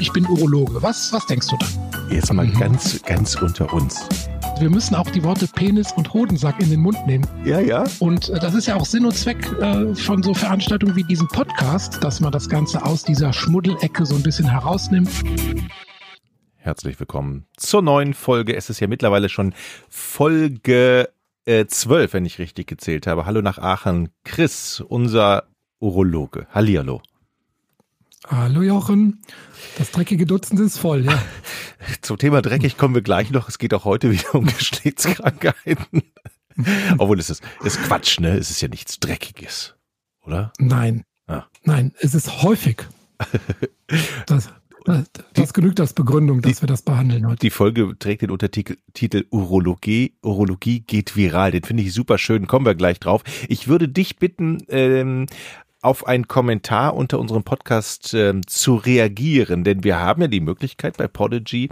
ich bin Urologe. Was, was denkst du dann? Jetzt mal ganz, ganz unter uns. Wir müssen auch die Worte Penis und Hodensack in den Mund nehmen. Ja, ja. Und äh, das ist ja auch Sinn und Zweck äh, von so Veranstaltungen wie diesem Podcast, dass man das Ganze aus dieser Schmuddelecke so ein bisschen herausnimmt. Herzlich willkommen zur neuen Folge. Es ist ja mittlerweile schon Folge äh, 12, wenn ich richtig gezählt habe. Hallo nach Aachen. Chris, unser Urologe. Hallihallo. Hallo Jochen. Das dreckige Dutzend ist voll, ja. Zum Thema dreckig kommen wir gleich noch. Es geht auch heute wieder um Geschlechtskrankheiten. Obwohl es ist, ist Quatsch, ne? Es ist ja nichts Dreckiges, oder? Nein. Ah. Nein, es ist häufig. Das, das, das genügt als Begründung, dass die, wir das behandeln heute. Die Folge trägt den Untertitel Titel Urologie. Urologie geht viral. Den finde ich super schön. Kommen wir gleich drauf. Ich würde dich bitten, ähm, auf einen Kommentar unter unserem Podcast ähm, zu reagieren, denn wir haben ja die Möglichkeit bei Podigy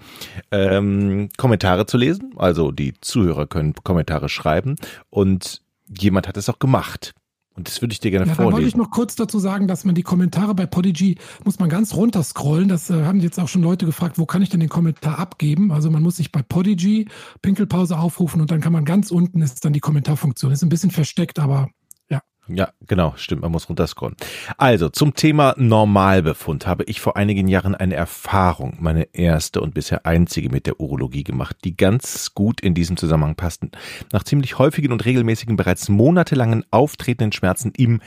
ähm, Kommentare zu lesen. Also die Zuhörer können Kommentare schreiben und jemand hat es auch gemacht. Und das würde ich dir gerne ja, vorlesen. Da wollte ich noch kurz dazu sagen, dass man die Kommentare bei Podigy muss man ganz runter scrollen. Das äh, haben jetzt auch schon Leute gefragt, wo kann ich denn den Kommentar abgeben? Also man muss sich bei Podigy Pinkelpause aufrufen und dann kann man ganz unten ist dann die Kommentarfunktion. Ist ein bisschen versteckt, aber ja, genau, stimmt, man muss runterscrollen. Also, zum Thema Normalbefund habe ich vor einigen Jahren eine Erfahrung, meine erste und bisher einzige mit der Urologie gemacht, die ganz gut in diesem Zusammenhang passten. Nach ziemlich häufigen und regelmäßigen, bereits monatelangen auftretenden Schmerzen im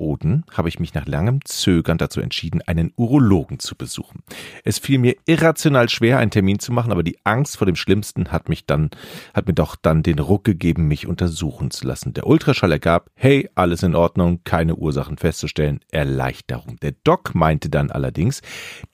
Hoden habe ich mich nach langem Zögern dazu entschieden, einen Urologen zu besuchen. Es fiel mir irrational schwer, einen Termin zu machen, aber die Angst vor dem Schlimmsten hat mich dann, hat mir doch dann den Ruck gegeben, mich untersuchen zu lassen. Der Ultraschall ergab, hey, alles in Ordnung, keine Ursachen festzustellen, Erleichterung. Der Doc meinte dann allerdings,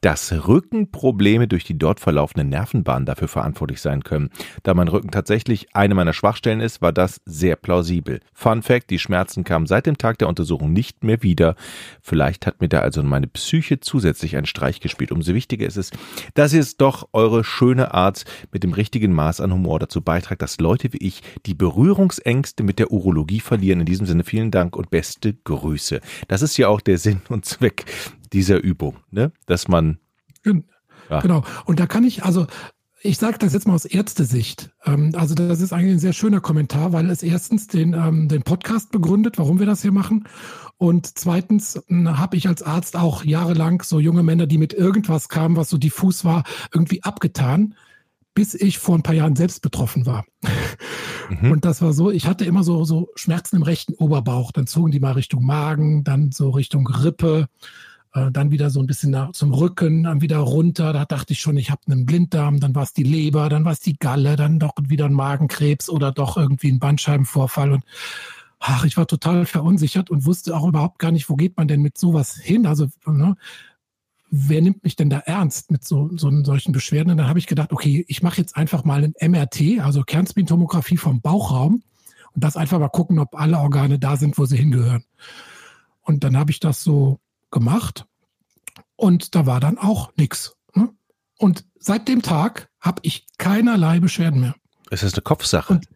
dass Rückenprobleme durch die dort verlaufende Nervenbahn dafür verantwortlich sein können. Da mein Rücken tatsächlich eine meiner Schwachstellen ist, war das sehr plausibel. Fun Fact, die Schmerzen kamen seit dem Tag der Untersuchung nicht nicht mehr wieder. Vielleicht hat mir da also meine Psyche zusätzlich einen Streich gespielt. Umso wichtiger ist es, dass ihr es doch eure schöne Art mit dem richtigen Maß an Humor dazu beitragt, dass Leute wie ich die Berührungsängste mit der Urologie verlieren. In diesem Sinne vielen Dank und beste Grüße. Das ist ja auch der Sinn und Zweck dieser Übung, ne? dass man ja. Genau. Und da kann ich, also ich sage das jetzt mal aus Ärztesicht. Ähm, also das ist eigentlich ein sehr schöner Kommentar, weil es erstens den, ähm, den Podcast begründet, warum wir das hier machen. Und zweitens hm, habe ich als Arzt auch jahrelang so junge Männer, die mit irgendwas kamen, was so diffus war, irgendwie abgetan, bis ich vor ein paar Jahren selbst betroffen war. Mhm. Und das war so, ich hatte immer so, so Schmerzen im rechten Oberbauch. Dann zogen die mal Richtung Magen, dann so Richtung Rippe äh, dann wieder so ein bisschen nach, zum Rücken, dann wieder runter. Da dachte ich schon, ich habe einen Blinddarm, dann war es die Leber, dann war es die Galle, dann doch wieder ein Magenkrebs oder doch irgendwie ein Bandscheibenvorfall. Und ach, ich war total verunsichert und wusste auch überhaupt gar nicht, wo geht man denn mit sowas hin? Also, ne, wer nimmt mich denn da ernst mit so, so solchen Beschwerden? Und dann habe ich gedacht, okay, ich mache jetzt einfach mal ein MRT, also Kernspintomographie vom Bauchraum und das einfach mal gucken, ob alle Organe da sind, wo sie hingehören. Und dann habe ich das so gemacht und da war dann auch nichts. Ne? Und seit dem Tag habe ich keinerlei Beschwerden mehr. Es ist eine Kopfsache. Und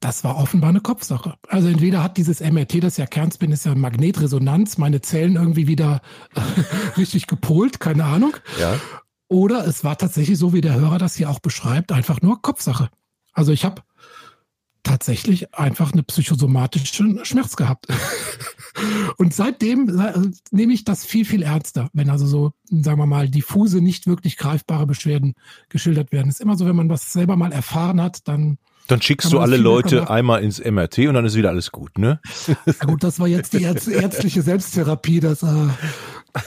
das war offenbar eine Kopfsache. Also entweder hat dieses MRT, das ja Kernspin ist ja Magnetresonanz, meine Zellen irgendwie wieder richtig gepolt, keine Ahnung. Ja. Oder es war tatsächlich so, wie der Hörer das hier auch beschreibt, einfach nur Kopfsache. Also ich habe tatsächlich einfach eine psychosomatische Schmerz gehabt. Und seitdem äh, nehme ich das viel, viel ernster, wenn also so, sagen wir mal, diffuse, nicht wirklich greifbare Beschwerden geschildert werden. Es ist immer so, wenn man was selber mal erfahren hat, dann dann schickst du alle Leute einmal ins MRT und dann ist wieder alles gut, ne? Ja gut, das war jetzt die ärztliche Selbsttherapie, das, äh,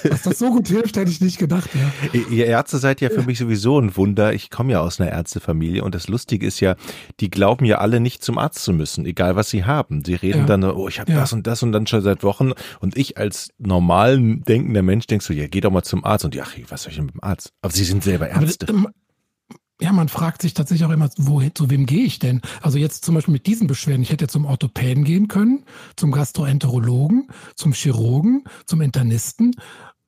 dass das so gut hilft, hätte ich nicht gedacht, ja. Ihr Ärzte seid ja für mich sowieso ein Wunder. Ich komme ja aus einer Ärztefamilie und das Lustige ist ja, die glauben ja alle nicht zum Arzt zu müssen, egal was sie haben. Sie reden ja. dann, oh, ich habe ja. das und das und dann schon seit Wochen und ich als normal denkender Mensch denkst so, ja, geh doch mal zum Arzt und ja, was soll ich denn mit dem Arzt? Aber sie sind selber Ärzte. Aber, ja, man fragt sich tatsächlich auch immer, wo, zu wem gehe ich denn? Also jetzt zum Beispiel mit diesen Beschwerden. Ich hätte zum Orthopäden gehen können, zum Gastroenterologen, zum Chirurgen, zum Internisten.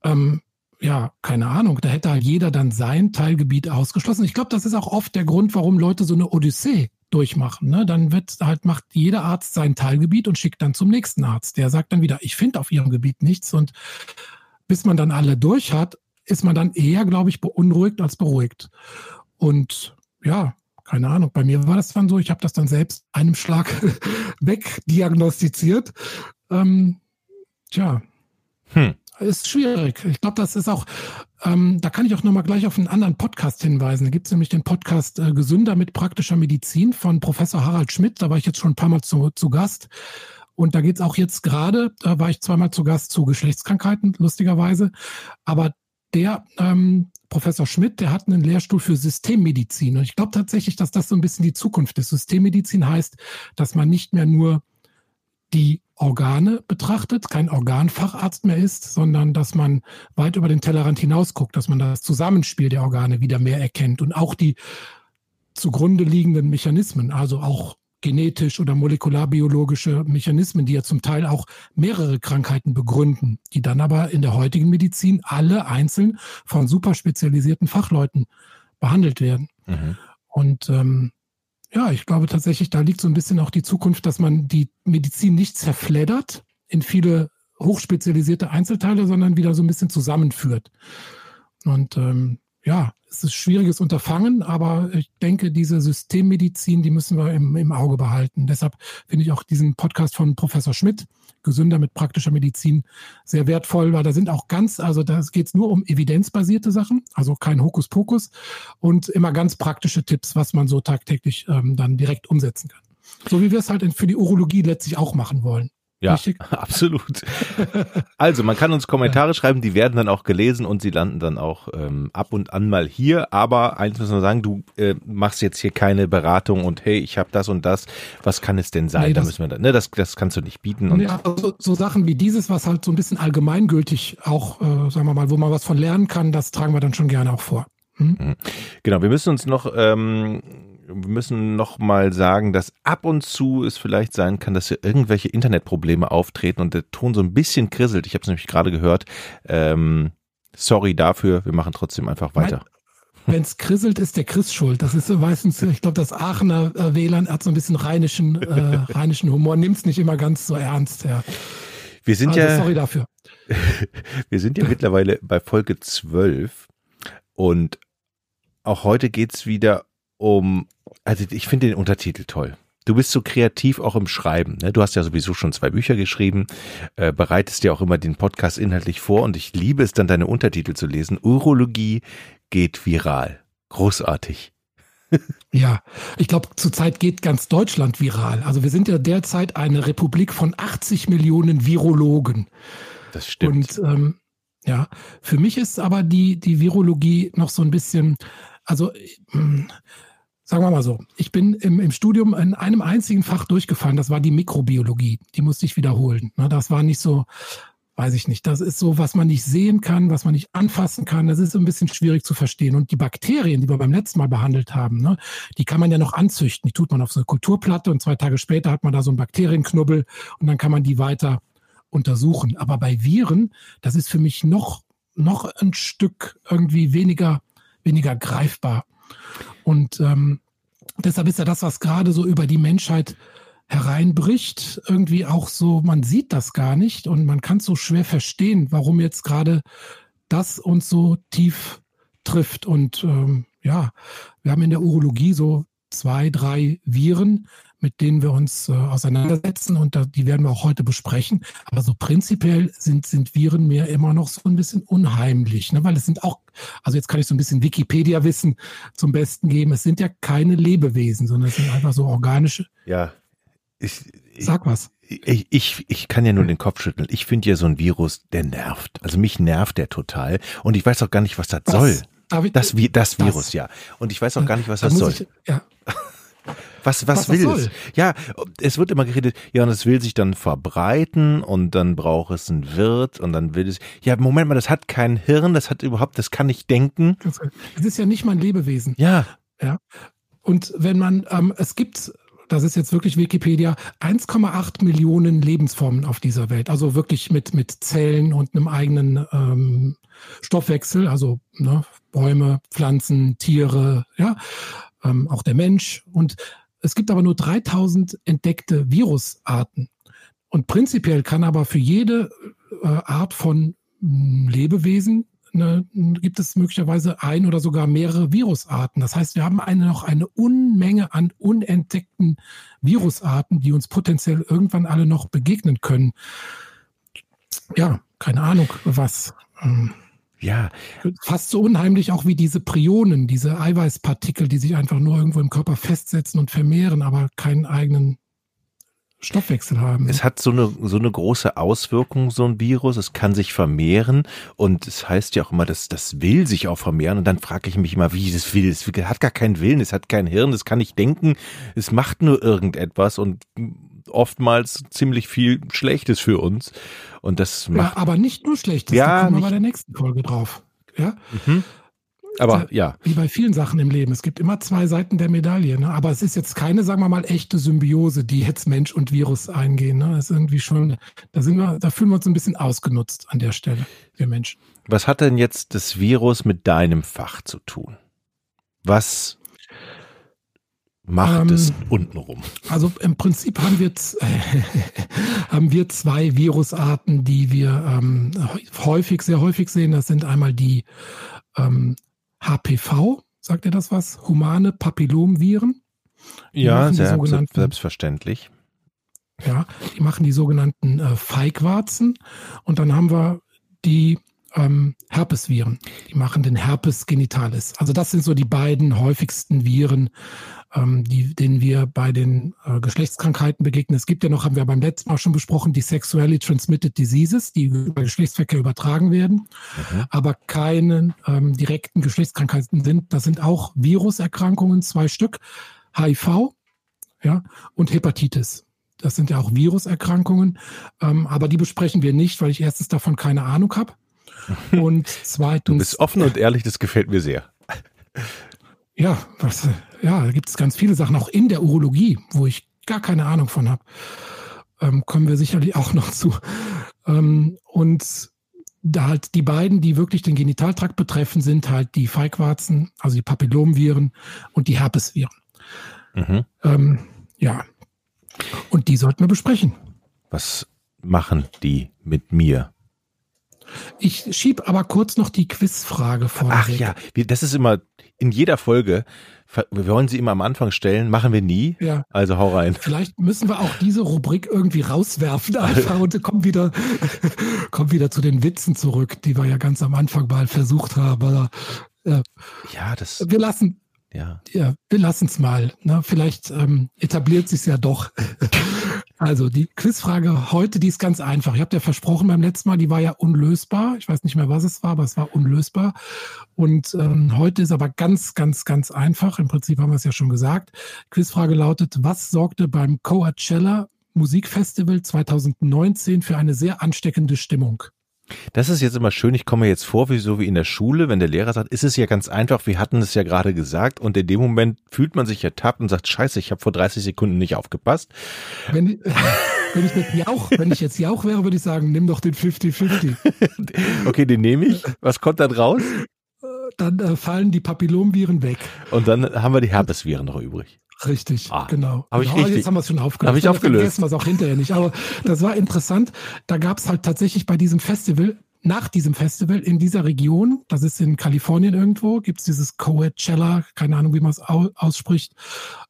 Ähm, ja, keine Ahnung. Da hätte halt jeder dann sein Teilgebiet ausgeschlossen. Ich glaube, das ist auch oft der Grund, warum Leute so eine Odyssee durchmachen. Ne? Dann wird halt macht jeder Arzt sein Teilgebiet und schickt dann zum nächsten Arzt. Der sagt dann wieder, ich finde auf ihrem Gebiet nichts und bis man dann alle durch hat, ist man dann eher, glaube ich, beunruhigt als beruhigt. Und ja, keine Ahnung, bei mir war das dann so, ich habe das dann selbst einem Schlag wegdiagnostiziert. Ähm, tja, hm. ist schwierig. Ich glaube, das ist auch, ähm, da kann ich auch nochmal gleich auf einen anderen Podcast hinweisen. Da gibt es nämlich den Podcast äh, Gesünder mit praktischer Medizin von Professor Harald Schmidt. Da war ich jetzt schon ein paar Mal zu, zu Gast. Und da geht es auch jetzt gerade, da war ich zweimal zu Gast zu Geschlechtskrankheiten, lustigerweise. Aber der ähm, Professor Schmidt, der hat einen Lehrstuhl für Systemmedizin. Und ich glaube tatsächlich, dass das so ein bisschen die Zukunft ist. Systemmedizin heißt, dass man nicht mehr nur die Organe betrachtet, kein Organfacharzt mehr ist, sondern dass man weit über den Tellerrand hinaus guckt, dass man das Zusammenspiel der Organe wieder mehr erkennt und auch die zugrunde liegenden Mechanismen, also auch genetisch oder molekularbiologische Mechanismen, die ja zum Teil auch mehrere Krankheiten begründen, die dann aber in der heutigen Medizin alle einzeln von super spezialisierten Fachleuten behandelt werden. Mhm. Und ähm, ja, ich glaube tatsächlich, da liegt so ein bisschen auch die Zukunft, dass man die Medizin nicht zerfleddert in viele hochspezialisierte Einzelteile, sondern wieder so ein bisschen zusammenführt. Und ähm, ja, es ist schwieriges Unterfangen, aber ich denke, diese Systemmedizin, die müssen wir im, im Auge behalten. Deshalb finde ich auch diesen Podcast von Professor Schmidt, Gesünder mit praktischer Medizin, sehr wertvoll, weil da sind auch ganz, also da geht es nur um evidenzbasierte Sachen, also kein Hokuspokus und immer ganz praktische Tipps, was man so tagtäglich ähm, dann direkt umsetzen kann. So wie wir es halt für die Urologie letztlich auch machen wollen. Ja, Richtig? absolut. Also, man kann uns Kommentare ja. schreiben, die werden dann auch gelesen und sie landen dann auch ähm, ab und an mal hier. Aber eins muss man sagen, du äh, machst jetzt hier keine Beratung und hey, ich habe das und das. Was kann es denn sein? Nee, da müssen wir dann, ne, das, das kannst du nicht bieten. Und nee, also so Sachen wie dieses, was halt so ein bisschen allgemeingültig auch, äh, sagen wir mal, wo man was von lernen kann, das tragen wir dann schon gerne auch vor. Hm? Mhm. Genau, wir müssen uns noch ähm, wir müssen noch mal sagen, dass ab und zu es vielleicht sein kann, dass hier irgendwelche Internetprobleme auftreten und der Ton so ein bisschen krisselt. Ich habe es nämlich gerade gehört. Ähm, sorry dafür, wir machen trotzdem einfach weiter. Wenn es krisselt, ist der Chris schuld. Das ist so meistens, ich glaube, das Aachener äh, WLAN hat so ein bisschen rheinischen, äh, rheinischen Humor, nimmt es nicht immer ganz so ernst. Ja. Wir sind also, ja. Sorry dafür. wir sind ja mittlerweile bei Folge 12 und auch heute geht's wieder um, also ich finde den Untertitel toll. Du bist so kreativ auch im Schreiben. Ne? Du hast ja sowieso schon zwei Bücher geschrieben, äh, bereitest dir auch immer den Podcast inhaltlich vor und ich liebe es dann, deine Untertitel zu lesen. Urologie geht viral. Großartig. ja, ich glaube, zurzeit geht ganz Deutschland viral. Also wir sind ja derzeit eine Republik von 80 Millionen Virologen. Das stimmt. Und ähm, ja, für mich ist aber die, die Virologie noch so ein bisschen, also hm, sagen wir mal so, ich bin im, im Studium in einem einzigen Fach durchgefallen, das war die Mikrobiologie. Die musste ich wiederholen. Ne? Das war nicht so, weiß ich nicht, das ist so, was man nicht sehen kann, was man nicht anfassen kann. Das ist ein bisschen schwierig zu verstehen. Und die Bakterien, die wir beim letzten Mal behandelt haben, ne, die kann man ja noch anzüchten. Die tut man auf so eine Kulturplatte und zwei Tage später hat man da so einen Bakterienknubbel und dann kann man die weiter untersuchen. Aber bei Viren, das ist für mich noch, noch ein Stück irgendwie weniger, weniger greifbar. Und ähm, deshalb ist ja das, was gerade so über die Menschheit hereinbricht, irgendwie auch so, man sieht das gar nicht und man kann so schwer verstehen, warum jetzt gerade das uns so tief trifft. Und ähm, ja, wir haben in der Urologie so zwei, drei Viren, mit denen wir uns äh, auseinandersetzen und da, die werden wir auch heute besprechen. Aber so prinzipiell sind, sind Viren mir immer noch so ein bisschen unheimlich, ne? weil es sind auch, also jetzt kann ich so ein bisschen Wikipedia-Wissen zum Besten geben, es sind ja keine Lebewesen, sondern es sind einfach so organische. Ja, ich, ich Sag was. Ich, ich, ich kann ja nur den Kopf schütteln. Ich finde ja so ein Virus, der nervt. Also mich nervt der total. Und ich weiß auch gar nicht, was das was? soll. Das, das, das Virus, das. ja. Und ich weiß auch gar nicht, was das soll. Ich, ja. Was, was, was will es? Ja, es wird immer geredet, ja, und es will sich dann verbreiten und dann braucht es einen Wirt und dann will es, ja, Moment mal, das hat kein Hirn, das hat überhaupt, das kann nicht denken. Es ist ja nicht mal ein Lebewesen. Ja. Ja. Und wenn man, ähm, es gibt, das ist jetzt wirklich Wikipedia, 1,8 Millionen Lebensformen auf dieser Welt. Also wirklich mit, mit Zellen und einem eigenen ähm, Stoffwechsel, also ne, Bäume, Pflanzen, Tiere, ja, ähm, auch der Mensch. Und es gibt aber nur 3000 entdeckte Virusarten. Und prinzipiell kann aber für jede äh, Art von mh, hm, Lebewesen eine, gibt es möglicherweise ein oder sogar mehrere Virusarten. Das heißt, wir haben eine, noch eine Unmenge an unentdeckten Virusarten, die uns potenziell irgendwann alle noch begegnen können. Ja, keine Ahnung, was. Ähm, ja. Fast so unheimlich auch wie diese Prionen, diese Eiweißpartikel, die sich einfach nur irgendwo im Körper festsetzen und vermehren, aber keinen eigenen Stoffwechsel haben. Es hat so eine, so eine große Auswirkung, so ein Virus. Es kann sich vermehren und es heißt ja auch immer, dass das will sich auch vermehren. Und dann frage ich mich immer, wie das will. Es hat gar keinen Willen, es hat kein Hirn, es kann nicht denken, es macht nur irgendetwas und oftmals ziemlich viel Schlechtes für uns. Und das macht. Ja, aber nicht nur Schlechtes. Ja, da kommen wir bei der nächsten Folge drauf. Ja. Mhm. Aber ja. Wie bei vielen Sachen im Leben. Es gibt immer zwei Seiten der Medaille. Ne? Aber es ist jetzt keine, sagen wir mal, echte Symbiose, die jetzt Mensch und Virus eingehen. Ne? Das ist irgendwie schon, da sind wir, da fühlen wir uns ein bisschen ausgenutzt an der Stelle, wir Menschen. Was hat denn jetzt das Virus mit deinem Fach zu tun? Was macht ähm, es untenrum? Also im Prinzip haben wir, haben wir zwei Virusarten, die wir ähm, häufig, sehr häufig sehen. Das sind einmal die ähm, HPV, sagt ihr das was? Humane Papillomviren. ja, sehr, selbstverständlich. Ja, die machen die sogenannten äh, Feigwarzen. Und dann haben wir die ähm, Herpesviren. Die machen den Herpes genitalis. Also das sind so die beiden häufigsten Viren, ähm, die, denen wir bei den äh, Geschlechtskrankheiten begegnen. Es gibt ja noch, haben wir beim letzten Mal schon besprochen, die Sexually Transmitted Diseases, die über Geschlechtsverkehr übertragen werden, mhm. aber keine ähm, direkten Geschlechtskrankheiten sind. Das sind auch Viruserkrankungen, zwei Stück, HIV ja, und Hepatitis. Das sind ja auch Viruserkrankungen, ähm, aber die besprechen wir nicht, weil ich erstens davon keine Ahnung habe. Und zweitens. Du bist offen und ehrlich, das gefällt mir sehr. Ja, was, ja, da gibt es ganz viele Sachen, auch in der Urologie, wo ich gar keine Ahnung von habe. Ähm, kommen wir sicherlich auch noch zu. Ähm, und da halt die beiden, die wirklich den Genitaltrakt betreffen, sind halt die Feigwarzen, also die Papillomviren und die Herpesviren. Mhm. Ähm, ja. Und die sollten wir besprechen. Was machen die mit mir? Ich schieb aber kurz noch die Quizfrage vor. Ach ja, das ist immer in jeder Folge. Wir wollen sie immer am Anfang stellen, machen wir nie. Ja. Also hau rein. Vielleicht müssen wir auch diese Rubrik irgendwie rauswerfen einfach und kommen wieder, kommen wieder zu den Witzen zurück, die wir ja ganz am Anfang mal versucht haben. Ja, ja das. Wir lassen, ja. ja wir lassen es mal. Ne? Vielleicht ähm, etabliert sich ja doch. Also die Quizfrage heute, die ist ganz einfach. Ich habe dir versprochen beim letzten Mal, die war ja unlösbar. Ich weiß nicht mehr, was es war, aber es war unlösbar. Und ähm, heute ist aber ganz, ganz, ganz einfach. Im Prinzip haben wir es ja schon gesagt. Quizfrage lautet, was sorgte beim Coachella Musikfestival 2019 für eine sehr ansteckende Stimmung? Das ist jetzt immer schön. Ich komme jetzt vor, wie so wie in der Schule, wenn der Lehrer sagt, ist es ja ganz einfach, wir hatten es ja gerade gesagt und in dem Moment fühlt man sich ertappt und sagt, scheiße, ich habe vor 30 Sekunden nicht aufgepasst. Wenn, wenn, ich jetzt Jauch, wenn ich jetzt Jauch wäre, würde ich sagen, nimm doch den 50-50. okay, den nehme ich. Was kommt dann raus? Dann äh, fallen die Papillomviren weg. Und dann haben wir die Herpesviren noch übrig. Richtig, ah, genau. Hab ich genau. Richtig, jetzt haben wir es schon aufgelöst. Habe ich aufgelöst. Vergessen wir es auch hinterher nicht. Aber das war interessant. Da gab es halt tatsächlich bei diesem Festival, nach diesem Festival in dieser Region, das ist in Kalifornien irgendwo, gibt es dieses Coachella, keine Ahnung, wie man es ausspricht,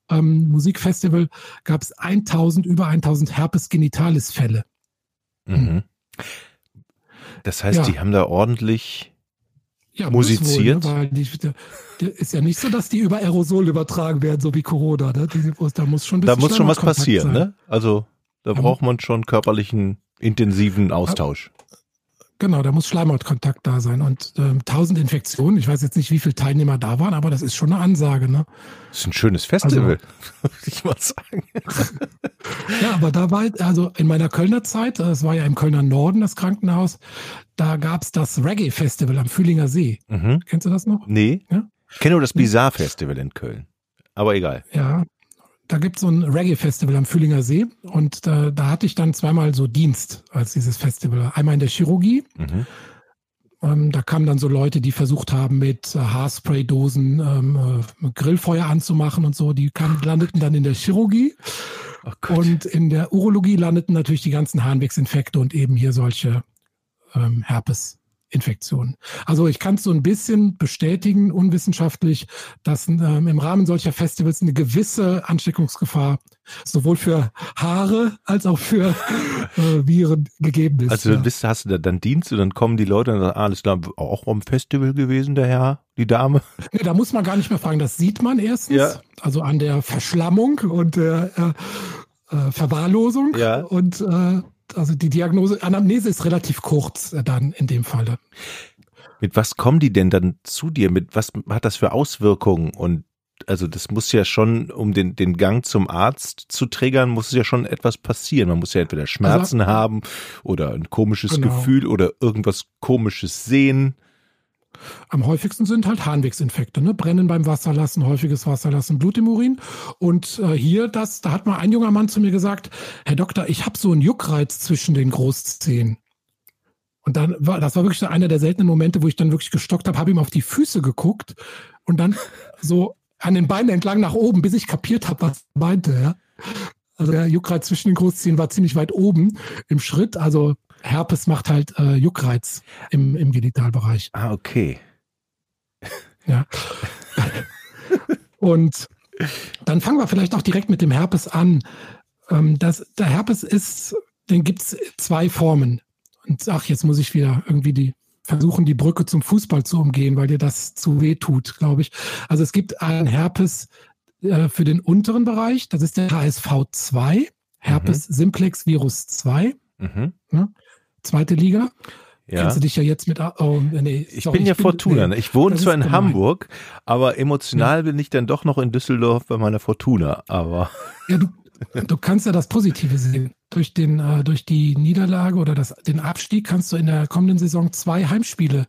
ähm, Musikfestival, gab es 1000, über 1000 Herpes genitalis Fälle. Mhm. Das heißt, ja. die haben da ordentlich ja, musiziert. Wohl, ne? Weil die, die, ist ja nicht so, dass die über Aerosol übertragen werden, so wie Corona. Ne? Die, da muss schon, da muss schon was passieren. Ne? Also da braucht man schon körperlichen, intensiven Austausch. Genau, da muss Schleimhautkontakt da sein. Und ähm, 1000 Infektionen, ich weiß jetzt nicht, wie viele Teilnehmer da waren, aber das ist schon eine Ansage. Ne? Das ist ein schönes Festival, also, würde ich mal sagen. ja, aber da war, also in meiner Kölner Zeit, das war ja im Kölner Norden das Krankenhaus, da gab es das Reggae-Festival am Fühlinger See. Mhm. Kennst du das noch? Nee. Ja? Ich kenne nur das Bizarre-Festival in Köln. Aber egal. Ja, da gibt es so ein Reggae-Festival am Fühlinger See und da, da, hatte ich dann zweimal so Dienst als dieses Festival. Einmal in der Chirurgie. Mhm. Ähm, da kamen dann so Leute, die versucht haben, mit äh, Haarspray-Dosen ähm, äh, Grillfeuer anzumachen und so. Die kam, landeten dann in der Chirurgie. Oh und in der Urologie landeten natürlich die ganzen Harnwegsinfekte und eben hier solche ähm, Herpes Infektionen. Also ich kann es so ein bisschen bestätigen, unwissenschaftlich, dass ähm, im Rahmen solcher Festivals eine gewisse Ansteckungsgefahr sowohl für Haare als auch für äh, Viren gegeben ist. Also dann bist, hast du dann Dienst und dann kommen die Leute und sagen, ah, alles klar, auch am Festival gewesen, der Herr, die Dame? Nee, da muss man gar nicht mehr fragen, das sieht man erstens, ja. also an der Verschlammung und der äh, äh, Verwahrlosung ja. und äh, also die Diagnose, Anamnese ist relativ kurz äh, dann in dem Falle. Mit was kommen die denn dann zu dir? Mit was hat das für Auswirkungen? Und also das muss ja schon, um den, den Gang zum Arzt zu triggern, muss ja schon etwas passieren. Man muss ja entweder Schmerzen also, haben oder ein komisches genau. Gefühl oder irgendwas komisches sehen. Am häufigsten sind halt Harnwegsinfekte, ne? Brennen beim Wasserlassen, häufiges Wasserlassen, Blut im Urin. Und äh, hier, das, da hat mal ein junger Mann zu mir gesagt, Herr Doktor, ich habe so einen Juckreiz zwischen den Großzehen. Und dann war, das war wirklich einer der seltenen Momente, wo ich dann wirklich gestockt habe, habe ihm auf die Füße geguckt und dann so an den Beinen entlang nach oben, bis ich kapiert habe, was er meinte. Ja? Also der Juckreiz zwischen den Großzehen war ziemlich weit oben im Schritt. Also Herpes macht halt äh, Juckreiz im, im Genitalbereich. Ah, okay. Ja. Und dann fangen wir vielleicht auch direkt mit dem Herpes an. Ähm, das, der Herpes ist, den gibt es zwei Formen. Und ach, jetzt muss ich wieder irgendwie die versuchen, die Brücke zum Fußball zu umgehen, weil dir das zu weh tut, glaube ich. Also es gibt einen Herpes äh, für den unteren Bereich, das ist der HSV2, Herpes mhm. Simplex Virus 2. Mhm. Ja, zweite Liga. Ja. Kennst du dich ja jetzt mit. Oh, nee, ich bin ja Fortuna. Nee, ich wohne zwar in gemein. Hamburg, aber emotional ja. bin ich dann doch noch in Düsseldorf bei meiner Fortuna. Aber. Ja, du, du kannst ja das Positive sehen. Durch, den, äh, durch die Niederlage oder das, den Abstieg kannst du in der kommenden Saison zwei Heimspiele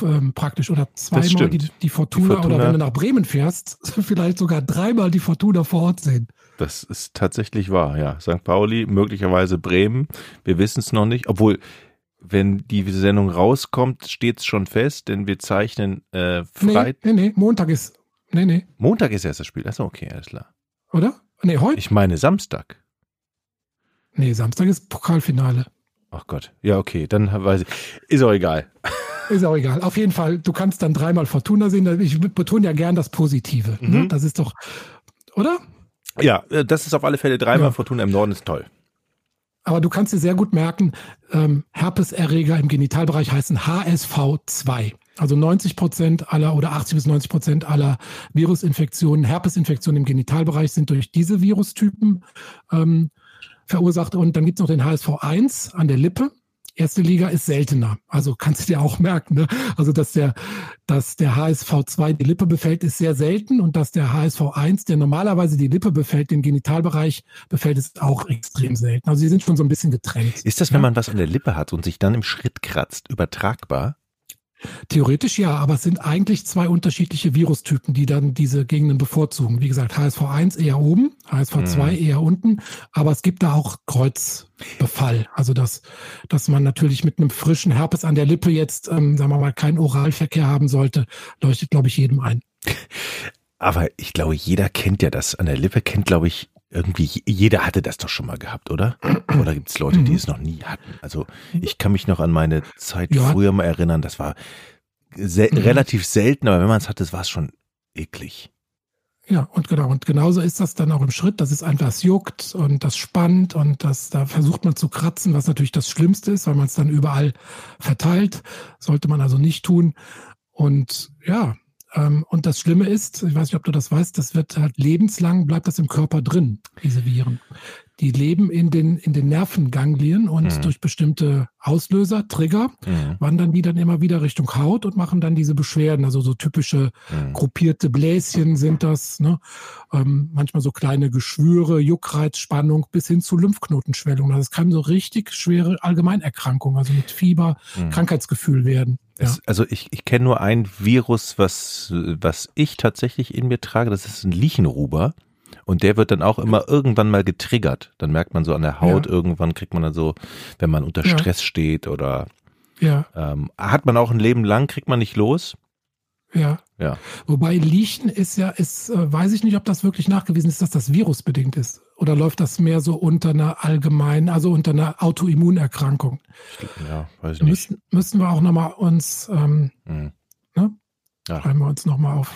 ähm, praktisch oder zweimal die, die, Fortuna, die, Fortuna, oder wenn du nach Bremen fährst, vielleicht sogar dreimal die Fortuna vor Ort sehen. Das ist tatsächlich wahr, ja. St. Pauli, möglicherweise Bremen. Wir wissen es noch nicht, obwohl wenn die Sendung rauskommt, steht es schon fest, denn wir zeichnen äh, Freitag. Nee, nee, nee, Montag ist. Nee, nee. Montag ist erst das Spiel. Achso, okay, alles klar. Oder? Nee, heute? Ich meine Samstag. Nee, Samstag ist Pokalfinale. Ach Gott. Ja, okay, dann weiß ich. Ist auch egal. Ist auch egal. Auf jeden Fall, du kannst dann dreimal Fortuna sehen. Ich betone ja gern das Positive. Ne? Mhm. Das ist doch, oder? Ja, äh, das ist auf alle Fälle dreimal ja. Fortuna im Norden ist toll. Aber du kannst dir sehr gut merken, ähm, Herpeserreger im Genitalbereich heißen HSV2. Also 90 Prozent aller oder 80 bis 90 Prozent aller Virusinfektionen, Herpesinfektionen im Genitalbereich sind durch diese Virustypen ähm, verursacht. Und dann gibt es noch den HSV1 an der Lippe. Erste Liga ist seltener. Also kannst du dir auch merken, ne? Also, dass der, dass der HSV 2 die Lippe befällt, ist sehr selten und dass der HSV 1, der normalerweise die Lippe befällt, den Genitalbereich befällt, ist auch extrem selten. Also, sie sind schon so ein bisschen getrennt. Ist das, wenn man was an der Lippe hat und sich dann im Schritt kratzt, übertragbar? Theoretisch ja, aber es sind eigentlich zwei unterschiedliche Virustypen, die dann diese Gegenden bevorzugen. Wie gesagt, HSV1 eher oben, HSV2 mhm. eher unten, aber es gibt da auch Kreuzbefall. Also dass, dass man natürlich mit einem frischen Herpes an der Lippe jetzt, ähm, sagen wir mal, keinen Oralverkehr haben sollte, leuchtet, glaube ich, jedem ein. Aber ich glaube, jeder kennt ja das. An der Lippe kennt, glaube ich, irgendwie, jeder hatte das doch schon mal gehabt, oder? Oder gibt es Leute, die mhm. es noch nie hatten? Also ich kann mich noch an meine Zeit ja. früher mal erinnern, das war sel mhm. relativ selten, aber wenn man es hatte, war es schon eklig. Ja, und genau, und genauso ist das dann auch im Schritt, dass es einfach juckt und das spannt und das, da versucht man zu kratzen, was natürlich das Schlimmste ist, weil man es dann überall verteilt. Sollte man also nicht tun. Und ja, und das Schlimme ist, ich weiß nicht, ob du das weißt, das wird halt lebenslang, bleibt das im Körper drin, diese Viren. Die leben in den, in den Nervenganglien und mhm. durch bestimmte Auslöser, Trigger, mhm. wandern die dann immer wieder Richtung Haut und machen dann diese Beschwerden. Also so typische mhm. gruppierte Bläschen sind das, ne? Ähm, manchmal so kleine Geschwüre, Juckreiz, Spannung bis hin zu Lymphknotenschwellung. Also es kann so richtig schwere Allgemeinerkrankungen, also mit Fieber, mhm. Krankheitsgefühl werden. Es, also ich, ich kenne nur ein Virus, was, was ich tatsächlich in mir trage, das ist ein Liechenruber. Und der wird dann auch immer irgendwann mal getriggert. Dann merkt man so an der Haut, ja. irgendwann kriegt man dann so, wenn man unter Stress ja. steht oder ja. Ähm, hat man auch ein Leben lang, kriegt man nicht los. Ja. ja. Wobei Liechen ist ja, ist, äh, weiß ich nicht, ob das wirklich nachgewiesen ist, dass das virusbedingt ist. Oder läuft das mehr so unter einer allgemeinen, also unter einer Autoimmunerkrankung? Ja, weiß ich nicht. Müssen, müssen wir auch nochmal uns, ähm, mhm. ne? Ja. Schreiben wir uns nochmal auf,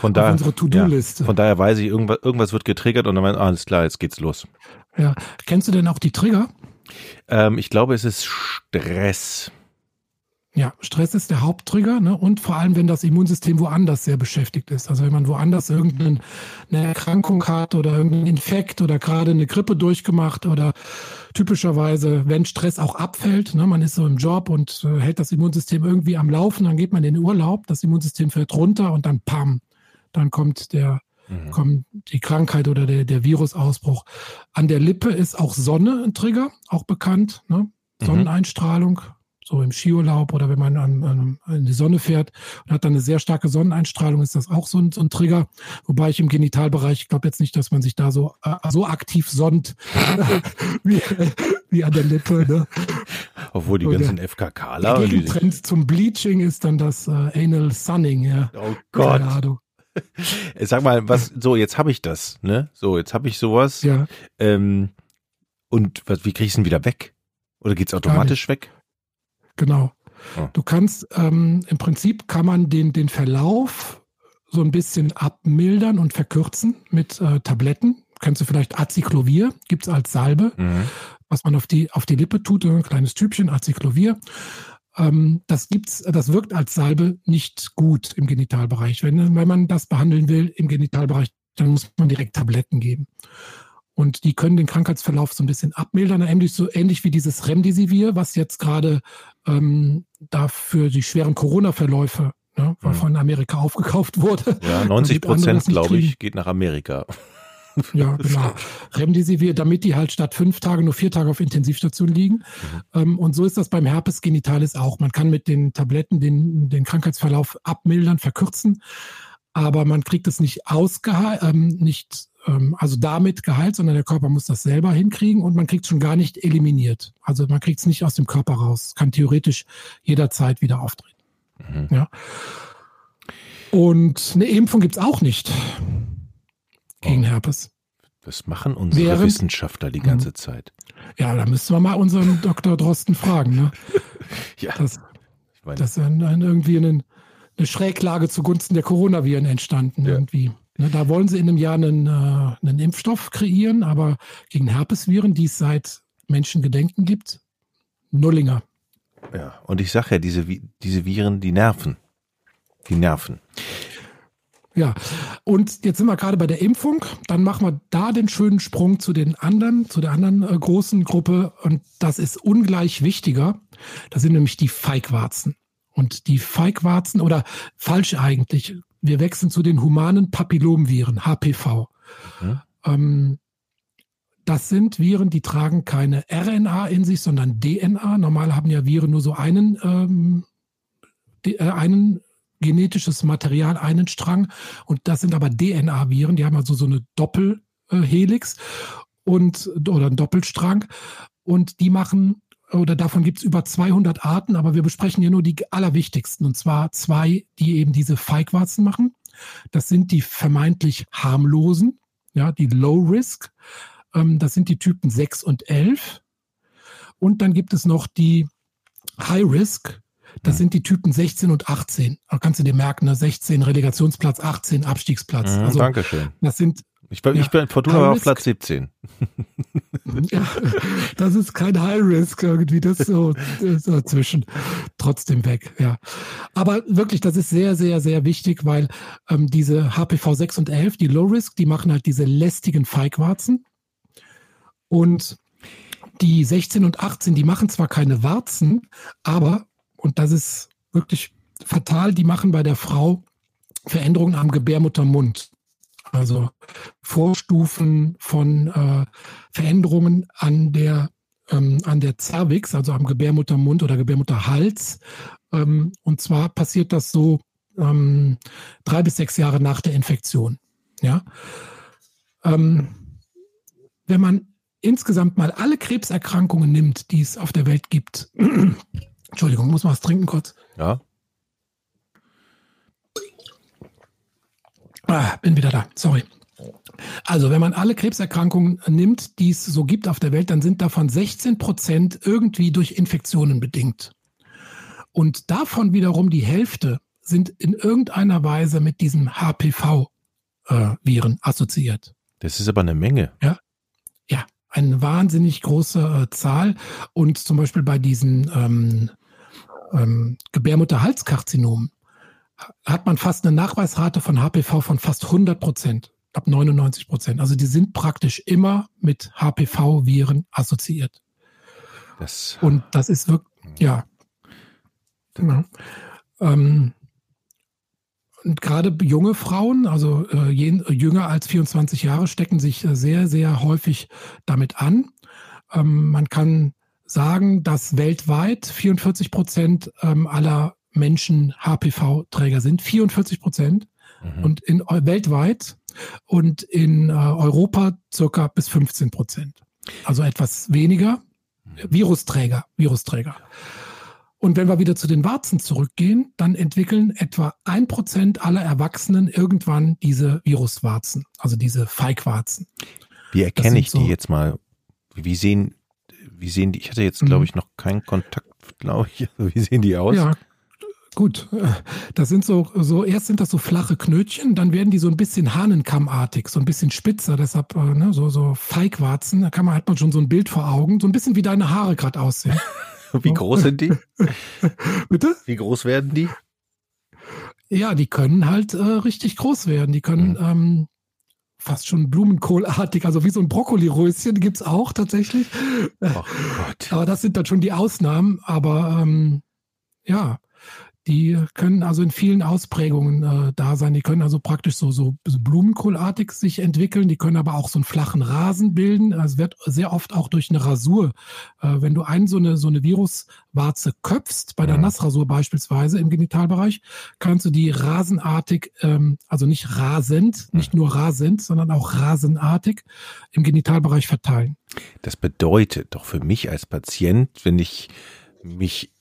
von daher, auf unsere To-Do-Liste. Ja, von daher weiß ich, irgendwas, irgendwas wird getriggert und dann meint, alles klar, jetzt geht's los. Ja. Kennst du denn auch die Trigger? Ähm, ich glaube, es ist Stress. Ja, Stress ist der Haupttrigger ne? und vor allem, wenn das Immunsystem woanders sehr beschäftigt ist. Also wenn man woanders irgendeine Erkrankung hat oder irgendeinen Infekt oder gerade eine Grippe durchgemacht oder typischerweise, wenn Stress auch abfällt, ne? man ist so im Job und äh, hält das Immunsystem irgendwie am Laufen, dann geht man in den Urlaub, das Immunsystem fällt runter und dann pam, dann kommt der mhm. kommt die Krankheit oder der, der Virusausbruch. An der Lippe ist auch Sonne ein Trigger, auch bekannt. Ne? Mhm. Sonneneinstrahlung, so im Skiurlaub oder wenn man an, an, in die Sonne fährt und hat dann eine sehr starke Sonneneinstrahlung, ist das auch so ein, so ein Trigger. Wobei ich im Genitalbereich, ich glaube jetzt nicht, dass man sich da so, äh, so aktiv sonnt wie, wie an der Lippe. Ne? Obwohl die ganzen FKKler. Der Trend zum Bleaching ist dann das äh, Anal Sunning. Ja. Oh Gott. Sag mal, was, so, jetzt habe ich das, ne? So, jetzt habe ich sowas. Ja. Ähm, und was, wie kriege ich es denn wieder weg? Oder geht es automatisch weg? Genau. Oh. Du kannst, ähm, im Prinzip kann man den, den Verlauf so ein bisschen abmildern und verkürzen mit äh, Tabletten. Kennst du vielleicht Acyclovir, gibt es als Salbe, mhm. was man auf die, auf die Lippe tut, ein kleines Typchen, Acyclovir. Ähm, das gibt's, das wirkt als Salbe nicht gut im Genitalbereich. Wenn, wenn man das behandeln will im Genitalbereich, dann muss man direkt Tabletten geben. Und die können den Krankheitsverlauf so ein bisschen abmildern, ähnlich, so ähnlich wie dieses Remdesivir, was jetzt gerade ähm, dafür die schweren Corona-Verläufe ne, mhm. von Amerika aufgekauft wurde. Ja, 90 Prozent, glaube ich, geht nach Amerika. Ja, genau. Remdesivir, damit die halt statt fünf Tage nur vier Tage auf Intensivstation liegen. Mhm. Ähm, und so ist das beim Herpes genitalis auch. Man kann mit den Tabletten den, den Krankheitsverlauf abmildern, verkürzen, aber man kriegt es nicht ausgeheilt, ähm, nicht ähm, also damit geheilt, sondern der Körper muss das selber hinkriegen und man kriegt es schon gar nicht eliminiert. Also man kriegt es nicht aus dem Körper raus. Kann theoretisch jederzeit wieder auftreten. Mhm. Ja. Und eine Impfung gibt es auch nicht gegen oh. Herpes. Das machen unsere Während, Wissenschaftler die ganze. Zeit. Ja, da müssen wir mal unseren Dr. Drosten fragen. Ne? ja. Das, das ist ein, irgendwie eine, eine Schräglage zugunsten der Coronaviren entstanden. Ja. Irgendwie. Da wollen sie in einem Jahr einen, äh, einen Impfstoff kreieren, aber gegen Herpesviren, die es seit Menschengedenken gibt, Nullinger. Ja, und ich sage ja, diese, diese Viren, die nerven. Die nerven. Ja, und jetzt sind wir gerade bei der Impfung. Dann machen wir da den schönen Sprung zu den anderen, zu der anderen äh, großen Gruppe. Und das ist ungleich wichtiger. Das sind nämlich die Feigwarzen. Und die Feigwarzen oder falsch eigentlich, wir wechseln zu den humanen Papillomviren, HPV. Mhm. Ähm, das sind Viren, die tragen keine RNA in sich, sondern DNA. Normal haben ja Viren nur so einen, ähm, die, äh, einen genetisches Material, einen Strang. Und das sind aber DNA-Viren, die haben also so eine Doppelhelix und oder einen Doppelstrang. Und die machen oder davon gibt es über 200 Arten, aber wir besprechen hier nur die allerwichtigsten, und zwar zwei, die eben diese Feigwarzen machen. Das sind die vermeintlich harmlosen, ja, die Low Risk. Ähm, das sind die Typen 6 und 11. Und dann gibt es noch die High Risk. Das mhm. sind die Typen 16 und 18. Da kannst du dir merken, ne? 16 Relegationsplatz, 18 Abstiegsplatz. Mhm, also, Dankeschön. Das sind ich bin, ja, ich bin Fortuna auf Platz 17. ja, das ist kein High Risk irgendwie, das so, so dazwischen. Trotzdem weg, ja. Aber wirklich, das ist sehr, sehr, sehr wichtig, weil ähm, diese HPV 6 und 11, die Low Risk, die machen halt diese lästigen Feigwarzen. Und die 16 und 18, die machen zwar keine Warzen, aber, und das ist wirklich fatal, die machen bei der Frau Veränderungen am Gebärmuttermund. Also Vorstufen von äh, Veränderungen an der, ähm, an der Cervix, also am Gebärmuttermund oder Gebärmutterhals. Ähm, und zwar passiert das so ähm, drei bis sechs Jahre nach der Infektion. Ja? Ähm, wenn man insgesamt mal alle Krebserkrankungen nimmt, die es auf der Welt gibt, Entschuldigung, muss man was trinken kurz? Ja. Ah, bin wieder da, sorry. Also, wenn man alle Krebserkrankungen nimmt, die es so gibt auf der Welt, dann sind davon 16 Prozent irgendwie durch Infektionen bedingt. Und davon wiederum die Hälfte sind in irgendeiner Weise mit diesem HPV-Viren äh, assoziiert. Das ist aber eine Menge. Ja, ja, eine wahnsinnig große äh, Zahl. Und zum Beispiel bei diesen ähm, ähm, Gebärmutterhalskarzinom hat man fast eine Nachweisrate von HPV von fast 100 Prozent ab 99 Prozent. Also die sind praktisch immer mit HPV-Viren assoziiert. Das Und das ist wirklich, ja. Genau. Ähm, und gerade junge Frauen, also äh, jünger als 24 Jahre, stecken sich äh, sehr, sehr häufig damit an. Ähm, man kann sagen, dass weltweit 44 Prozent ähm, aller Menschen HPV-Träger sind. 44 Prozent. Mhm. Und in, weltweit und in äh, Europa circa bis 15 Prozent. Also etwas weniger. Virusträger, Virusträger. Und wenn wir wieder zu den Warzen zurückgehen, dann entwickeln etwa ein Prozent aller Erwachsenen irgendwann diese Viruswarzen, also diese Feigwarzen. Wie erkenne ich die so, jetzt mal? Wie sehen, wie sehen die? Ich hatte jetzt, glaube mhm. ich, noch keinen Kontakt, glaube ich. Wie sehen die aus? Ja, Gut, das sind so, so, erst sind das so flache Knötchen, dann werden die so ein bisschen Hahnenkammartig, so ein bisschen spitzer, deshalb äh, ne, so, so Feigwarzen, da kann man, hat man schon so ein Bild vor Augen, so ein bisschen wie deine Haare gerade aussehen. wie groß sind die? Bitte? Wie groß werden die? Ja, die können halt äh, richtig groß werden. Die können mhm. ähm, fast schon Blumenkohlartig, also wie so ein Brokkoliröschen gibt's auch tatsächlich. Oh Gott. Aber das sind dann schon die Ausnahmen. Aber ähm, ja, die können also in vielen Ausprägungen äh, da sein. Die können also praktisch so, so, so Blumenkohlartig sich entwickeln. Die können aber auch so einen flachen Rasen bilden. Es wird sehr oft auch durch eine Rasur. Äh, wenn du einen so eine, so eine Viruswarze köpfst, bei der ja. Nassrasur beispielsweise im Genitalbereich, kannst du die rasenartig, ähm, also nicht rasend, nicht nur rasend, sondern auch rasenartig im Genitalbereich verteilen. Das bedeutet doch für mich als Patient, wenn ich mich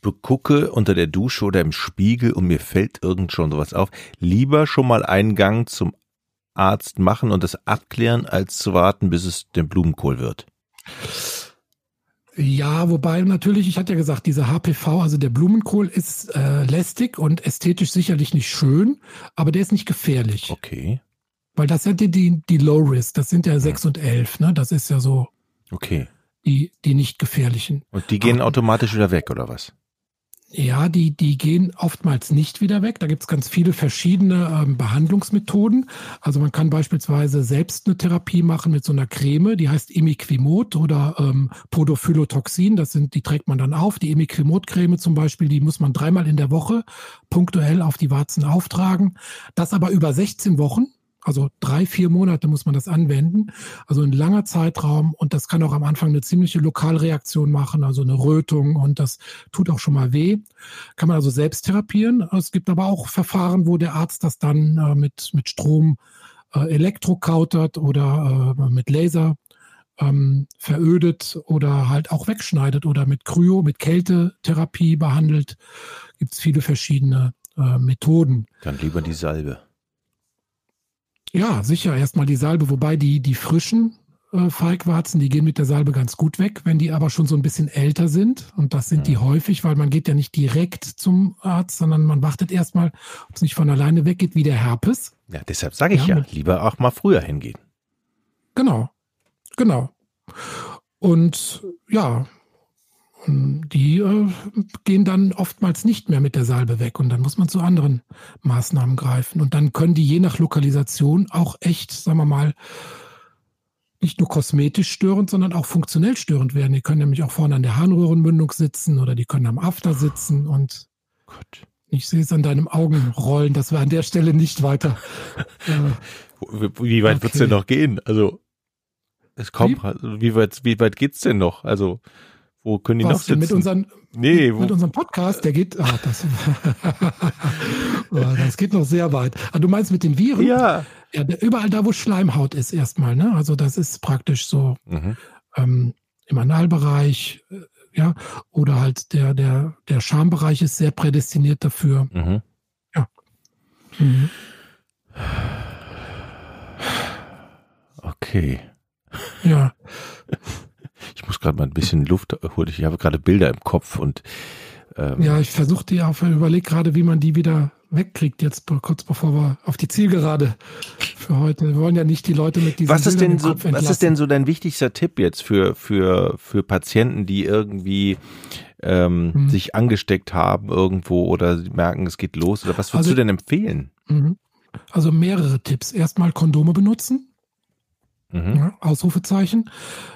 begucke unter der Dusche oder im Spiegel und mir fällt irgend schon sowas auf, lieber schon mal einen Gang zum Arzt machen und das abklären, als zu warten, bis es der Blumenkohl wird. Ja, wobei natürlich, ich hatte ja gesagt, dieser HPV, also der Blumenkohl ist äh, lästig und ästhetisch sicherlich nicht schön, aber der ist nicht gefährlich. Okay. Weil das sind die, die, die Low Risk, das sind ja 6 und 11, ne? Das ist ja so. Okay. Die, die nicht gefährlichen. Und die gehen aber, automatisch wieder weg, oder was? Ja, die, die gehen oftmals nicht wieder weg. Da gibt's ganz viele verschiedene ähm, Behandlungsmethoden. Also man kann beispielsweise selbst eine Therapie machen mit so einer Creme, die heißt Imiquimod oder ähm, Podophylotoxin. Das sind, die trägt man dann auf. Die Imiquimod-Creme zum Beispiel, die muss man dreimal in der Woche punktuell auf die Warzen auftragen. Das aber über 16 Wochen. Also drei, vier Monate muss man das anwenden. Also ein langer Zeitraum und das kann auch am Anfang eine ziemliche Lokalreaktion machen, also eine Rötung und das tut auch schon mal weh. Kann man also selbst therapieren. Es gibt aber auch Verfahren, wo der Arzt das dann äh, mit, mit Strom äh, elektrokautert oder äh, mit Laser ähm, verödet oder halt auch wegschneidet oder mit Kryo, mit Kältetherapie behandelt. Gibt es viele verschiedene äh, Methoden. Dann lieber die Salbe. Ja, sicher. Erstmal die Salbe, wobei die, die frischen äh, Feigwarzen, die gehen mit der Salbe ganz gut weg. Wenn die aber schon so ein bisschen älter sind, und das sind die häufig, weil man geht ja nicht direkt zum Arzt, sondern man wartet erstmal, ob es nicht von alleine weggeht, wie der Herpes. Ja, deshalb sage ich ja, ja, lieber auch mal früher hingehen. Genau, genau. Und ja, die äh, gehen dann oftmals nicht mehr mit der Salbe weg und dann muss man zu anderen Maßnahmen greifen. Und dann können die je nach Lokalisation auch echt, sagen wir mal, nicht nur kosmetisch störend, sondern auch funktionell störend werden. Die können nämlich auch vorne an der Harnröhrenmündung sitzen oder die können am After sitzen und Gott. ich sehe es an deinem Augen rollen, dass wir an der Stelle nicht weiter. Äh, wie weit okay. wird es denn noch gehen? Also es kommt, wie, wie weit, wie weit geht's denn noch? Also wo können die Was, noch sitzen? Mit, unseren, nee, mit, mit unserem Podcast, der geht, ah, das, das geht noch sehr weit. Ah, du meinst mit den Viren? Ja. ja überall da, wo Schleimhaut ist erstmal, ne? Also das ist praktisch so mhm. ähm, im Analbereich, äh, ja, oder halt der, der, der Schambereich ist sehr prädestiniert dafür. Mhm. Ja. Mhm. Okay. Ja. Ich muss gerade mal ein bisschen Luft holen. Ich habe gerade Bilder im Kopf und ähm, ja, ich versuche die auf, überlege gerade, wie man die wieder wegkriegt, jetzt kurz bevor wir auf die Zielgerade für heute. Wir wollen ja nicht die Leute mit diesen was ist denn so, Was ist denn so dein wichtigster Tipp jetzt für, für, für Patienten, die irgendwie ähm, mhm. sich angesteckt haben irgendwo oder merken, es geht los? Oder was würdest also, du denn empfehlen? Mhm. Also mehrere Tipps. Erstmal Kondome benutzen. Mhm. Ausrufezeichen.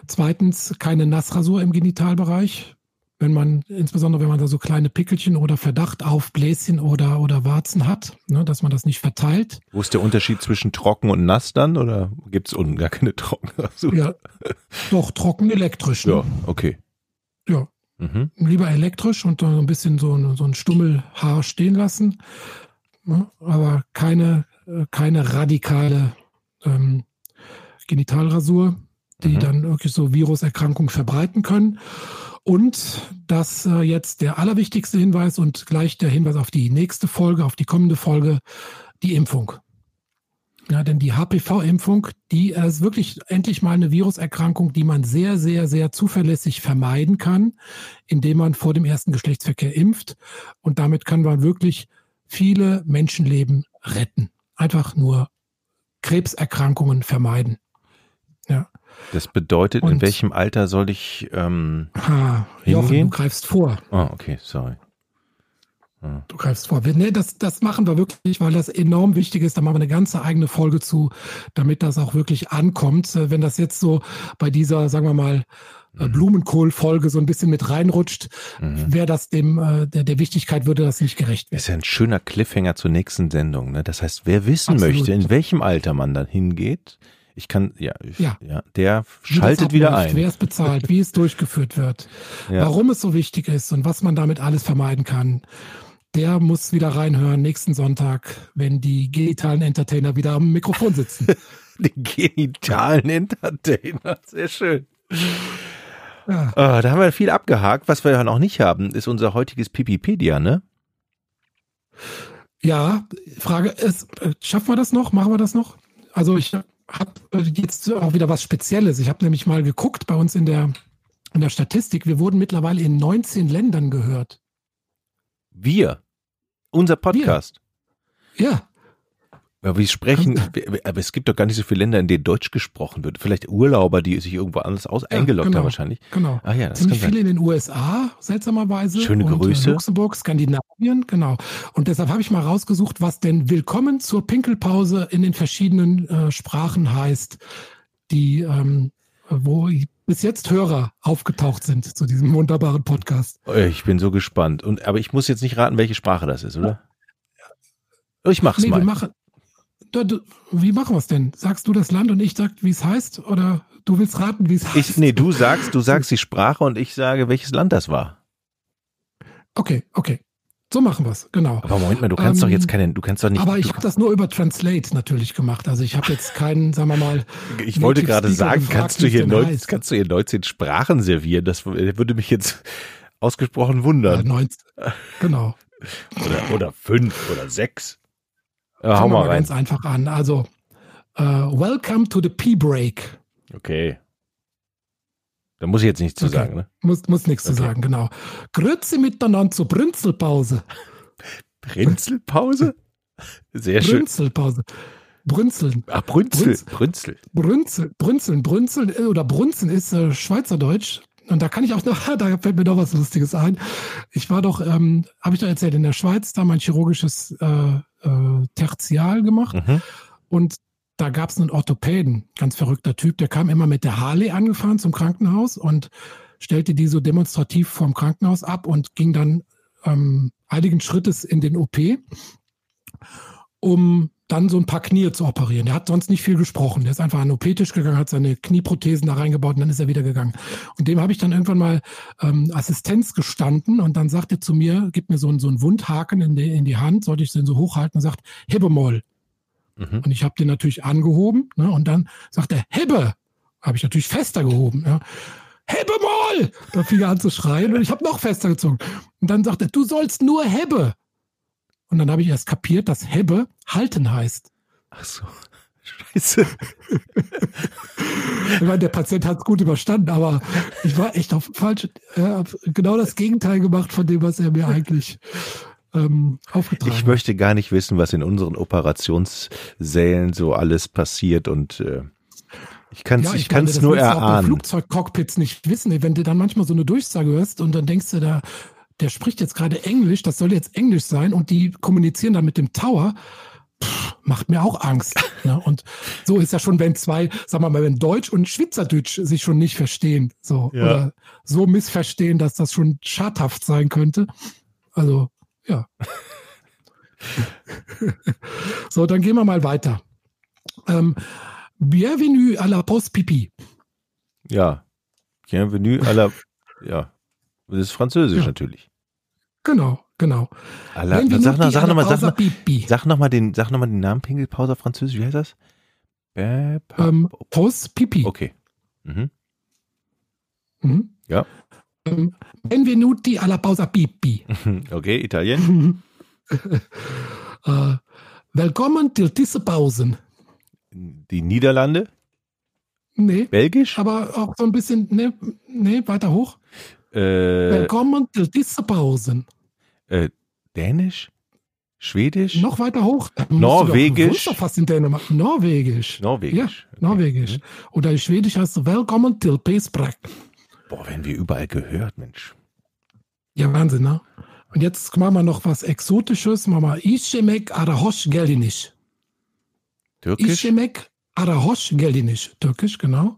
Zweitens keine Nassrasur im Genitalbereich wenn man, insbesondere wenn man da so kleine Pickelchen oder Verdacht auf Bläschen oder, oder Warzen hat, ne, dass man das nicht verteilt. Wo ist der Unterschied zwischen trocken und nass dann oder gibt es unten gar keine trocken? Ja, doch, trocken elektrisch. Ne? Ja, okay. Ja, mhm. lieber elektrisch und so ein bisschen so, so ein Stummelhaar stehen lassen, ne, aber keine, äh, keine radikale ähm, Genitalrasur, die mhm. dann wirklich so Viruserkrankungen verbreiten können. Und das äh, jetzt der allerwichtigste Hinweis und gleich der Hinweis auf die nächste Folge, auf die kommende Folge, die Impfung. Ja, denn die HPV-Impfung, die ist wirklich endlich mal eine Viruserkrankung, die man sehr, sehr, sehr zuverlässig vermeiden kann, indem man vor dem ersten Geschlechtsverkehr impft. Und damit kann man wirklich viele Menschenleben retten. Einfach nur Krebserkrankungen vermeiden. Ja. Das bedeutet, Und, in welchem Alter soll ich ähm, ha, Jochen, du greifst vor. Oh, okay, sorry. Du greifst vor. Nee, das, das machen wir wirklich, weil das enorm wichtig ist. Da machen wir eine ganze eigene Folge zu, damit das auch wirklich ankommt. Äh, wenn das jetzt so bei dieser, sagen wir mal, äh, mhm. Blumenkohl-Folge so ein bisschen mit reinrutscht, mhm. wäre das dem, äh, der, der Wichtigkeit würde das nicht gerecht werden. Das ist ja ein schöner Cliffhanger zur nächsten Sendung. Ne? Das heißt, wer wissen Absolut. möchte, in welchem Alter man dann hingeht, ich kann, ja, ich, ja. ja. der schaltet wieder ein. Wer es bezahlt, wie es durchgeführt wird, ja. warum es so wichtig ist und was man damit alles vermeiden kann, der muss wieder reinhören nächsten Sonntag, wenn die genitalen Entertainer wieder am Mikrofon sitzen. die genitalen Entertainer, sehr schön. Ja. Oh, da haben wir viel abgehakt. Was wir ja noch nicht haben, ist unser heutiges Pipipedia, ne? Ja, Frage ist, äh, schaffen wir das noch? Machen wir das noch? Also ich habe äh, jetzt auch wieder was Spezielles. Ich habe nämlich mal geguckt bei uns in der, in der Statistik. Wir wurden mittlerweile in 19 Ländern gehört. Wir? Unser Podcast? Wir. Ja. Ja, wir sprechen, aber es gibt doch gar nicht so viele Länder, in denen Deutsch gesprochen wird. Vielleicht Urlauber, die sich irgendwo anders aus eingeloggt genau, haben wahrscheinlich. Genau. Ah, ja, das Ziemlich viele in den USA, seltsamerweise. Schöne und, Grüße. Äh, Luxemburg, Skandinavien, genau. Und deshalb habe ich mal rausgesucht, was denn Willkommen zur Pinkelpause in den verschiedenen äh, Sprachen heißt, die, ähm, wo bis jetzt Hörer aufgetaucht sind zu diesem wunderbaren Podcast. Ich bin so gespannt. Und, aber ich muss jetzt nicht raten, welche Sprache das ist, oder? Ich mach's nee, mal. Wir machen, wie machen wir es denn? Sagst du das Land und ich sag, wie es heißt? Oder du willst raten, wie es heißt? Ich, nee, du sagst, du sagst die Sprache und ich sage, welches Land das war. Okay, okay. So machen wir es, genau. Aber Moment mal, du kannst ähm, doch jetzt keinen, du kannst doch nicht. Aber ich habe das nur über Translate natürlich gemacht. Also ich habe jetzt keinen, sagen wir mal. Ich wollte gerade sagen, gefragt, kannst du hier neun, kannst du hier 19 Sprachen servieren? Das würde mich jetzt ausgesprochen wundern. Ja, 19, genau. oder, oder fünf oder sechs. Ja, hau mal rein. ganz einfach an. Also, uh, welcome to the P-Break. Okay. Da muss ich jetzt nichts zu okay. sagen, ne? Muss, muss nichts okay. zu sagen, genau. Grüezi miteinander zur Brünzelpause. Brünzelpause? Sehr schön. Brünzelpause. Brünzeln. Ach, Brünzel. Brünzel. Brünzel. Brünzeln. Brünzeln äh, oder Brunzen ist äh, Schweizerdeutsch. Und da kann ich auch noch, da fällt mir noch was Lustiges ein. Ich war doch, ähm, habe ich doch erzählt, in der Schweiz da mein chirurgisches äh, äh, Tertial gemacht. Mhm. Und da gab es einen Orthopäden, ganz verrückter Typ, der kam immer mit der Harley angefahren zum Krankenhaus und stellte die so demonstrativ vom Krankenhaus ab und ging dann ähm, einigen Schrittes in den OP, um dann so ein paar Knie zu operieren. Der hat sonst nicht viel gesprochen. Der ist einfach an den OP-Tisch gegangen, hat seine Knieprothesen da reingebaut und dann ist er wieder gegangen. Und dem habe ich dann irgendwann mal ähm, Assistenz gestanden und dann sagt er zu mir, gibt mir so, ein, so einen Wundhaken in die, in die Hand, sollte ich den so hochhalten und sagt, hebe mal. Mhm. Und ich habe den natürlich angehoben ne, und dann sagt er, hebe. Habe ich natürlich fester gehoben. Ja. Hebe mal! Da fing er an zu schreien und ich habe noch fester gezogen. Und dann sagt er, du sollst nur hebe. Und dann habe ich erst kapiert, dass Hebbe halten heißt. Ach so. Scheiße. ich meine, der Patient hat es gut überstanden, aber ich war echt auf falsch, äh, genau das Gegenteil gemacht von dem, was er mir eigentlich ähm, aufgetragen Ich möchte gar nicht wissen, was in unseren Operationssälen so alles passiert und äh, ich kann es ja, ich meine, nur erahnen. Flugzeugcockpits nicht wissen, wenn du dann manchmal so eine Durchsage hörst und dann denkst du da, der spricht jetzt gerade Englisch, das soll jetzt Englisch sein und die kommunizieren dann mit dem Tower. Pff, macht mir auch Angst. ne? Und so ist ja schon, wenn zwei, sagen wir mal, wenn Deutsch und Schweizerdeutsch sich schon nicht verstehen, so ja. oder so missverstehen, dass das schon schadhaft sein könnte. Also ja. so, dann gehen wir mal weiter. Ähm, bienvenue à la Post Pipi. Ja. Bienvenue à la. Ja. Das ist Französisch ja. natürlich. Genau, genau. La, sag, noch, sag, noch mal, sag, noch, sag noch mal den, sag noch mal den Namen Pingelpause auf Französisch. Wie heißt das? Ähm, Post Pipi. Okay. Mhm. Mhm. Ja. Ähm, benvenuti alla pausa pipi. Okay, Italien. uh, willkommen til diese Pausen. Die Niederlande? Nee. Belgisch? Aber auch so ein bisschen, nee, nee weiter hoch. Äh, willkommen til diese Pausen. Äh, Dänisch? Schwedisch? Noch weiter hoch. Norwegisch? Fast in Dänemark. Norwegisch. Norwegisch. Ja, Norwegisch. Okay. Oder Schwedisch heißt so, Willkommen til Pesprek. Boah, werden wir überall gehört, Mensch. Ja, Wahnsinn, ne? Und jetzt machen wir noch was Exotisches. Machen wir Ishemek Arahosh Gelinisch. Türkisch? Ishemek Arahosh Gelinisch. Türkisch, genau.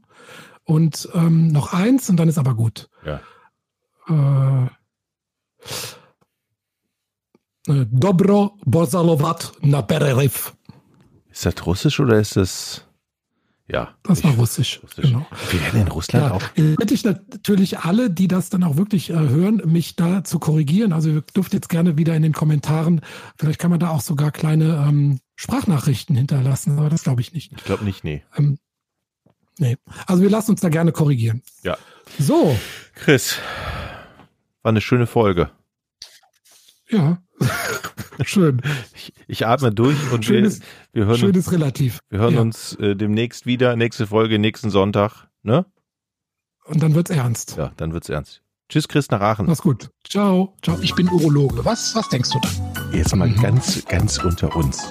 Und ähm, noch eins und dann ist aber gut. Ja. Äh, äh Dobro Bozalovat na Pereriv. Ist das russisch oder ist das ja. Das war russisch. russisch. Genau. Wir werden in Russland ja, auch. Hätte ich natürlich alle, die das dann auch wirklich äh, hören, mich da zu korrigieren. Also ihr dürft jetzt gerne wieder in den Kommentaren, vielleicht kann man da auch sogar kleine ähm, Sprachnachrichten hinterlassen, aber das glaube ich nicht. Ich glaube nicht, nee. Ähm, nee. Also wir lassen uns da gerne korrigieren. Ja. So. Chris, war eine schöne Folge. Ja. Schön. Ich, ich, atme durch und schönes, wir, wir hören schönes uns, relativ. Wir hören ja. uns äh, demnächst wieder, nächste Folge, nächsten Sonntag, ne? Und dann wird's ernst. Ja, dann wird's ernst. Tschüss, Chris nach Aachen. Mach's gut. Ciao. Ciao. Ich bin Urologe. Was, was denkst du da? Jetzt mal mhm. ganz, ganz unter uns.